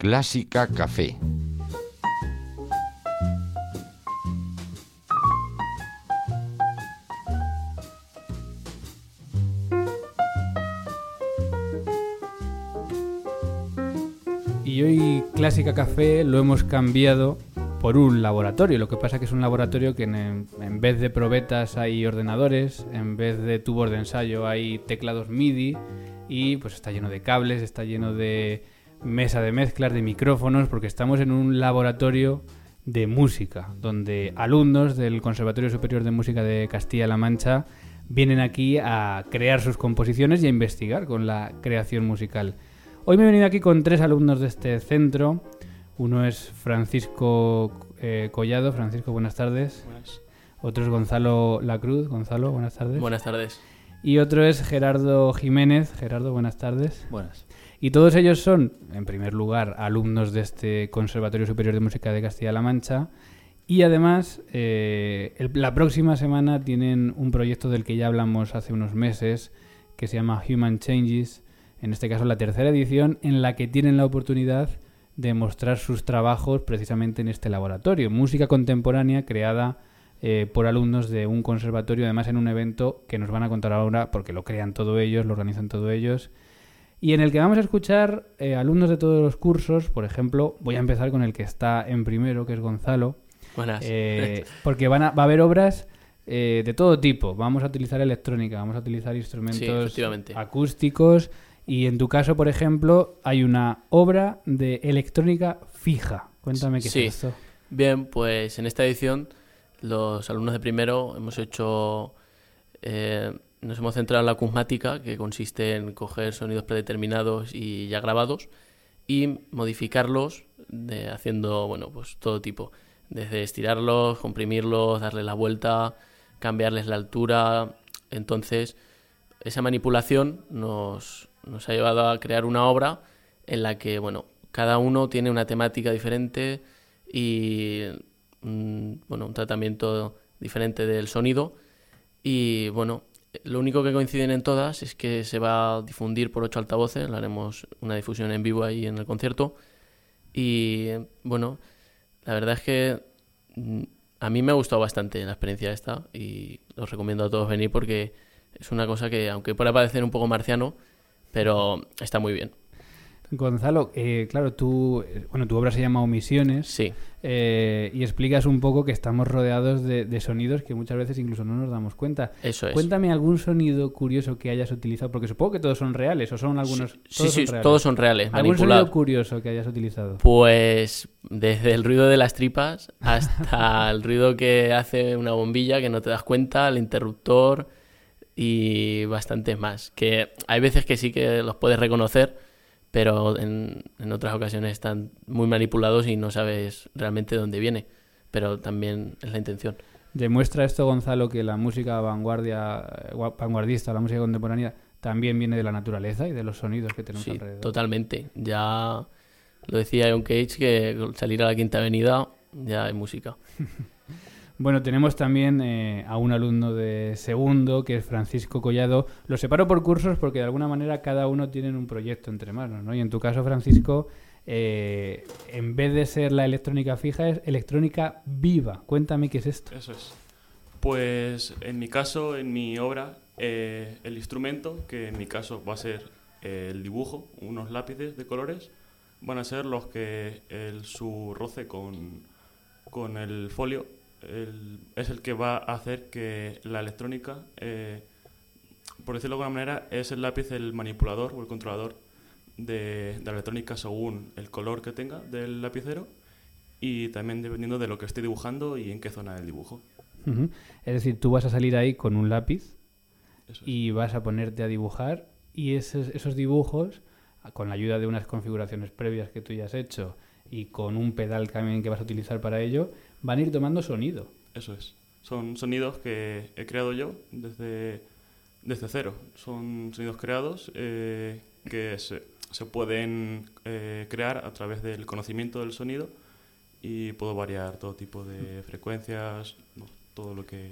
Clásica Café. Y hoy Clásica Café lo hemos cambiado por un laboratorio. Lo que pasa que es un laboratorio que en, en vez de probetas hay ordenadores, en vez de tubos de ensayo hay teclados MIDI y pues está lleno de cables, está lleno de mesa de mezclas, de micrófonos, porque estamos en un laboratorio de música, donde alumnos del Conservatorio Superior de Música de Castilla-La Mancha vienen aquí a crear sus composiciones y a investigar con la creación musical. Hoy me he venido aquí con tres alumnos de este centro. Uno es Francisco eh, Collado. Francisco, buenas tardes. Buenas. Otro es Gonzalo Lacruz. Gonzalo, buenas tardes. Buenas tardes. Y otro es Gerardo Jiménez. Gerardo, buenas tardes. Buenas. Y todos ellos son, en primer lugar, alumnos de este Conservatorio Superior de Música de Castilla-La Mancha. Y además, eh, el- la próxima semana tienen un proyecto del que ya hablamos hace unos meses, que se llama Human Changes, en este caso la tercera edición, en la que tienen la oportunidad de mostrar sus trabajos precisamente en este laboratorio. Música contemporánea creada eh, por alumnos de un conservatorio, además en un evento que nos van a contar ahora, porque lo crean todos ellos, lo organizan todos ellos, y en el que vamos a escuchar eh, alumnos de todos los cursos. Por ejemplo, voy a empezar con el que está en primero, que es Gonzalo, Buenas. eh, porque van a, va a haber obras de todo tipo. Vamos a utilizar electrónica, vamos a utilizar instrumentos acústicos. Y en tu caso, por ejemplo, hay una obra de electrónica fija. Cuéntame qué Sí. es esto. Bien, pues en esta edición los alumnos de primero hemos hecho... eh, nos hemos centrado en la acusmática, que consiste en coger sonidos predeterminados y ya grabados y modificarlos de, haciendo, bueno, pues todo tipo. Desde estirarlos, comprimirlos, darles la vuelta, cambiarles la altura. Entonces, esa manipulación nos, nos ha llevado a crear una obra en la que, bueno, cada uno tiene una temática diferente y, mm, bueno, un tratamiento diferente del sonido. Y, bueno, lo único que coinciden en todas es que se va a difundir por ocho altavoces, le haremos una difusión en vivo ahí en el concierto. Y, bueno, la verdad es que mm, a mí me ha gustado bastante la experiencia esta y os recomiendo a todos venir porque es una cosa que, aunque pueda parecer un poco marciano, pero está muy bien. Gonzalo, eh, claro, tú, eh, bueno, tu obra se llama Omisiones Sí, eh, y explicas un poco que estamos rodeados de, de sonidos que muchas veces incluso no nos damos cuenta. eso es. Cuéntame algún sonido curioso que hayas utilizado, porque supongo que todos son reales, o son algunos. Sí, todos sí, son reales. todos son reales, ¿Algún sonido curioso que hayas utilizado? Pues desde el ruido de las tripas hasta el ruido que hace una bombilla que no te das cuenta, el interruptor y bastantes más. Que hay veces que sí que los puedes reconocer, pero en, en otras ocasiones están muy manipulados y no sabes realmente de dónde viene. Pero también es la intención. ¿Demuestra esto, Gonzalo, que la música vanguardia, eh, gua- vanguardista, la música contemporánea, también viene de la naturaleza y de los sonidos que tenemos Sí, alrededor? totalmente. Ya lo decía John Cage que al salir a la Quinta Avenida ya hay música. Bueno, tenemos también eh, a un alumno de segundo, que es Francisco Collado. Lo separo por cursos porque de alguna manera cada uno tiene un proyecto entre manos, ¿no? Y en tu caso, Francisco, eh, en vez de ser la electrónica fija, es electrónica viva. Cuéntame qué es esto. Eso es. Pues en mi caso, en mi obra, eh, el instrumento, que en mi caso va a ser el dibujo, unos lápices de colores, van a ser los que el, su roce con, con el folio el- es el que va a hacer que la electrónica, eh, por decirlo de alguna manera, es el lápiz el manipulador o el controlador de, de la electrónica según el color que tenga del lapicero y también dependiendo de lo que esté dibujando y en qué zona del dibujo. Es decir, tú vas a salir ahí con un lápiz es. y vas a ponerte a dibujar y esos, esos dibujos, con la ayuda de unas configuraciones previas que tú ya has hecho y con un pedal también que vas a utilizar para ello, van a ir tomando sonido. Eso es. Son sonidos que he creado yo desde, desde cero. Son sonidos creados eh, que se, se pueden eh, crear a través del conocimiento del sonido y puedo variar todo tipo de frecuencias, no, todo lo que...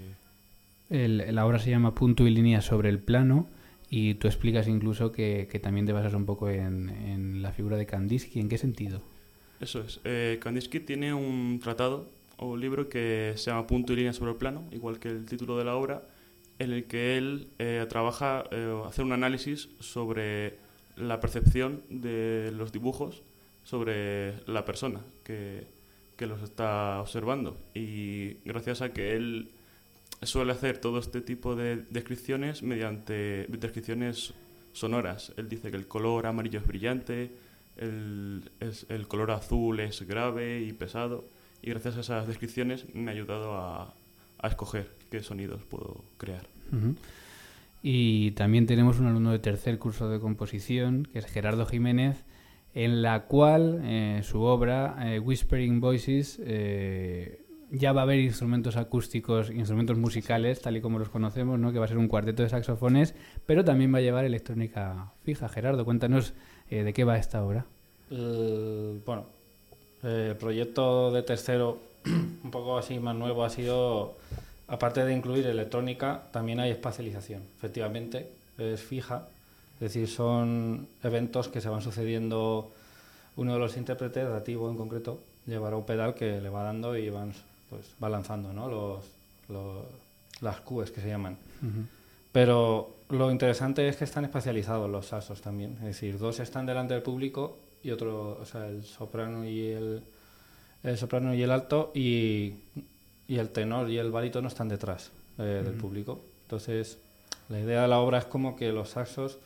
El- la obra se llama Punto y línea sobre el plano y tú explicas incluso que, que también te basas un poco en, en la figura de Kandinsky. ¿En qué sentido? Eso es. Eh, Kandinsky tiene un tratado o libro que se llama Punto y línea sobre el plano, igual que el título de la obra, en el que él eh, trabaja, eh, hace un análisis sobre la percepción de los dibujos sobre la persona que, que los está observando. Y gracias a que él suele hacer todo este tipo de descripciones mediante descripciones sonoras. Él dice que el color amarillo es brillante, el, el color azul es grave y pesado. Y gracias a esas descripciones me ha ayudado a, a escoger qué sonidos puedo crear. Y también tenemos un alumno de tercer curso de composición, que es Gerardo Jiménez, en la cual eh, su obra, eh, Whispering Voices, eh, ya va a haber instrumentos acústicos, instrumentos musicales, tal y como los conocemos, ¿no? que va a ser un cuarteto de saxofones, pero también va a llevar electrónica fija. Gerardo, cuéntanos eh, de qué va esta obra. El- bueno, eh, el proyecto de tercero, un poco así más nuevo, ha sido, aparte de incluir electrónica, también hay espacialización. Efectivamente, es fija, es decir, son eventos que se van sucediendo. Uno de los intérpretes, Dativo en concreto, llevará un pedal que le va dando y van, pues, va lanzando ¿no? los, los- las cues que se llaman. Pero lo interesante es que están especializados los saxos también. Es decir, dos están delante del público y otro, o sea, el soprano y el, el soprano y el alto y, y el tenor y el barítono están detrás eh, del público. Entonces, la idea de la obra es como que los saxos,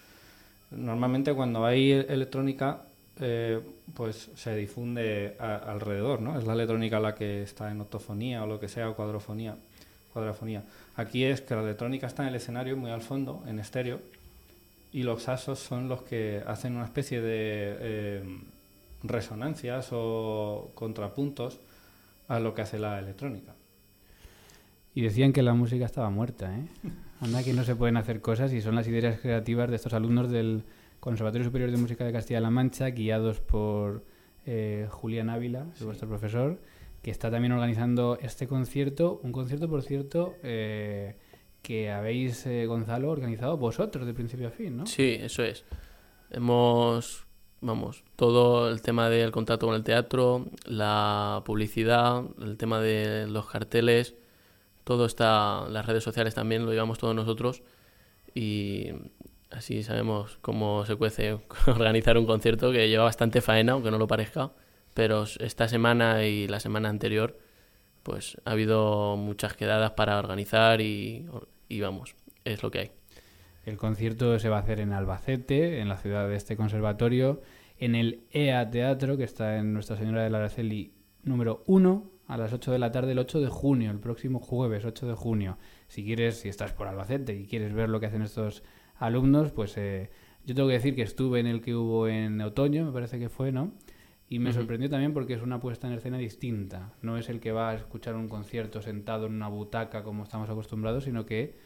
normalmente cuando hay electrónica, eh, pues se difunde a- alrededor, ¿no? Es la electrónica la que está en octofonía o lo que sea, o cuadrofonía. Cuadrafonía. Aquí es que la electrónica está en el escenario, muy al fondo, en estéreo, y los saxos son los que hacen una especie de eh, resonancias o contrapuntos a lo que hace la electrónica. Y decían que la música estaba muerta, ¿eh? Anda que no se pueden hacer cosas y son las ideas creativas de estos alumnos del Conservatorio Superior de Música de Castilla-La Mancha, guiados por eh, Julián Ávila, Sí. vuestro profesor, que está también organizando este concierto, un concierto, por cierto, eh, que habéis, eh, Gonzalo, organizado vosotros de principio a fin, ¿no? Sí, eso es. Hemos, vamos, todo el tema del contacto con el teatro, la publicidad, el tema de los carteles, todo está, las redes sociales también lo llevamos todos nosotros y así sabemos cómo se cuece organizar un concierto que lleva bastante faena, aunque no lo parezca, pero esta semana y la semana anterior pues ha habido muchas quedadas para organizar y, y vamos, es lo que hay. El concierto se va a hacer en Albacete, en la ciudad de este conservatorio, en el EA Teatro, que está en Nuestra Señora del Araceli número 1, a las 8 de la tarde, el 8 de junio, el próximo jueves 8 de junio. Si quieres, si estás por Albacete y quieres ver lo que hacen estos alumnos, pues eh, yo tengo que decir que estuve en el que hubo en otoño, me parece que fue, ¿no? Y me sorprendió también porque es una puesta en escena distinta. No es el que va a escuchar un concierto sentado en una butaca como estamos acostumbrados, sino que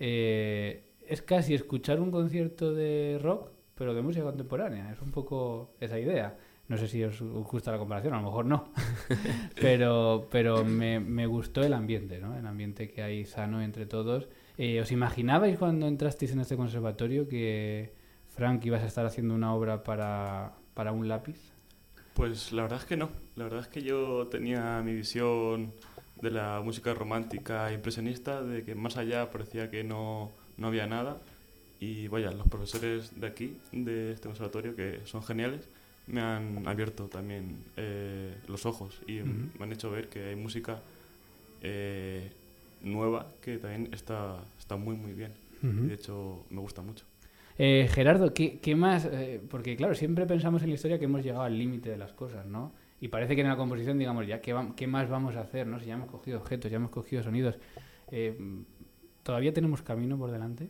eh, es casi escuchar un concierto de rock, pero de música contemporánea. Es un poco esa idea. No sé si os, os gusta la comparación, a lo mejor no. pero pero me, me gustó el ambiente, ¿no? El ambiente que hay sano entre todos. Eh, ¿Os imaginabais cuando entrasteis en este conservatorio que, Frank, ibas a estar haciendo una obra para, para un lápiz? Pues la verdad es que no. La verdad es que yo tenía mi visión de la música romántica e impresionista, de que más allá parecía que no, no había nada. Y vaya, los profesores de aquí, de este conservatorio, que son geniales, me han abierto también eh, los ojos y me han hecho ver que hay música eh, nueva que también está, está muy, muy bien. De hecho, me gusta mucho. Eh, Gerardo, ¿qué, más? Eh, porque claro, siempre pensamos en la historia que hemos llegado al límite de las cosas, ¿no? Y parece que en la composición digamos, ya, ¿qué, va- qué más vamos a hacer? ¿no? Si ya hemos cogido objetos, ya hemos cogido sonidos. Eh, ¿Todavía tenemos camino por delante?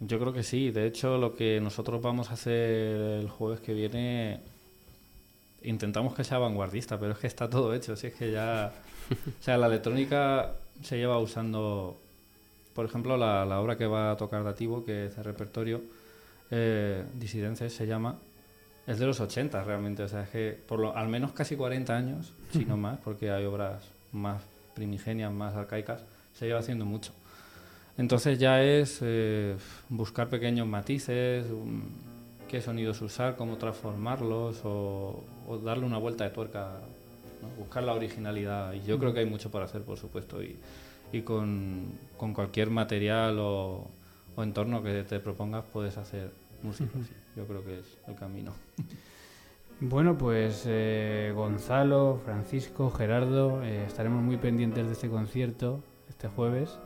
Yo creo que sí. De hecho, lo que nosotros vamos a hacer el jueves que viene intentamos que sea vanguardista, pero es que está todo hecho. Si es que ya. O sea, la electrónica se lleva usando. Por ejemplo, la, la obra que va a tocar Dativo, que es el repertorio, eh, Disidences se llama, es de los 80 realmente. O sea, es que por lo, al menos casi 40 años, si no más, porque hay obras más primigenias, más arcaicas, se lleva haciendo mucho. Entonces ya es eh, buscar pequeños matices, um, qué sonidos usar, cómo transformarlos o, o darle una vuelta de tuerca, ¿no? buscar la originalidad. Y yo creo que hay mucho por hacer, por supuesto, y, y con, con cualquier material o, o entorno que te propongas puedes hacer música. sí. Yo creo que es el camino. Bueno, pues eh, Gonzalo, Francisco, Gerardo, eh, estaremos muy pendientes de este concierto este jueves,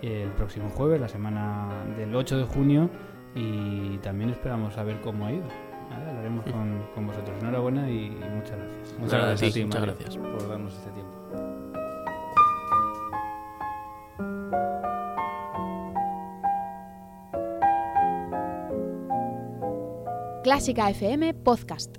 el próximo jueves, la semana del 8 de junio, y también esperamos saber cómo ha ido. ¿Vale? Hablaremos con, con vosotros. Enhorabuena y, y muchas gracias. Muchas Nada, gracias a ti, a ti, muchas Mario, gracias. por darnos este tiempo. Clásica FM Podcast.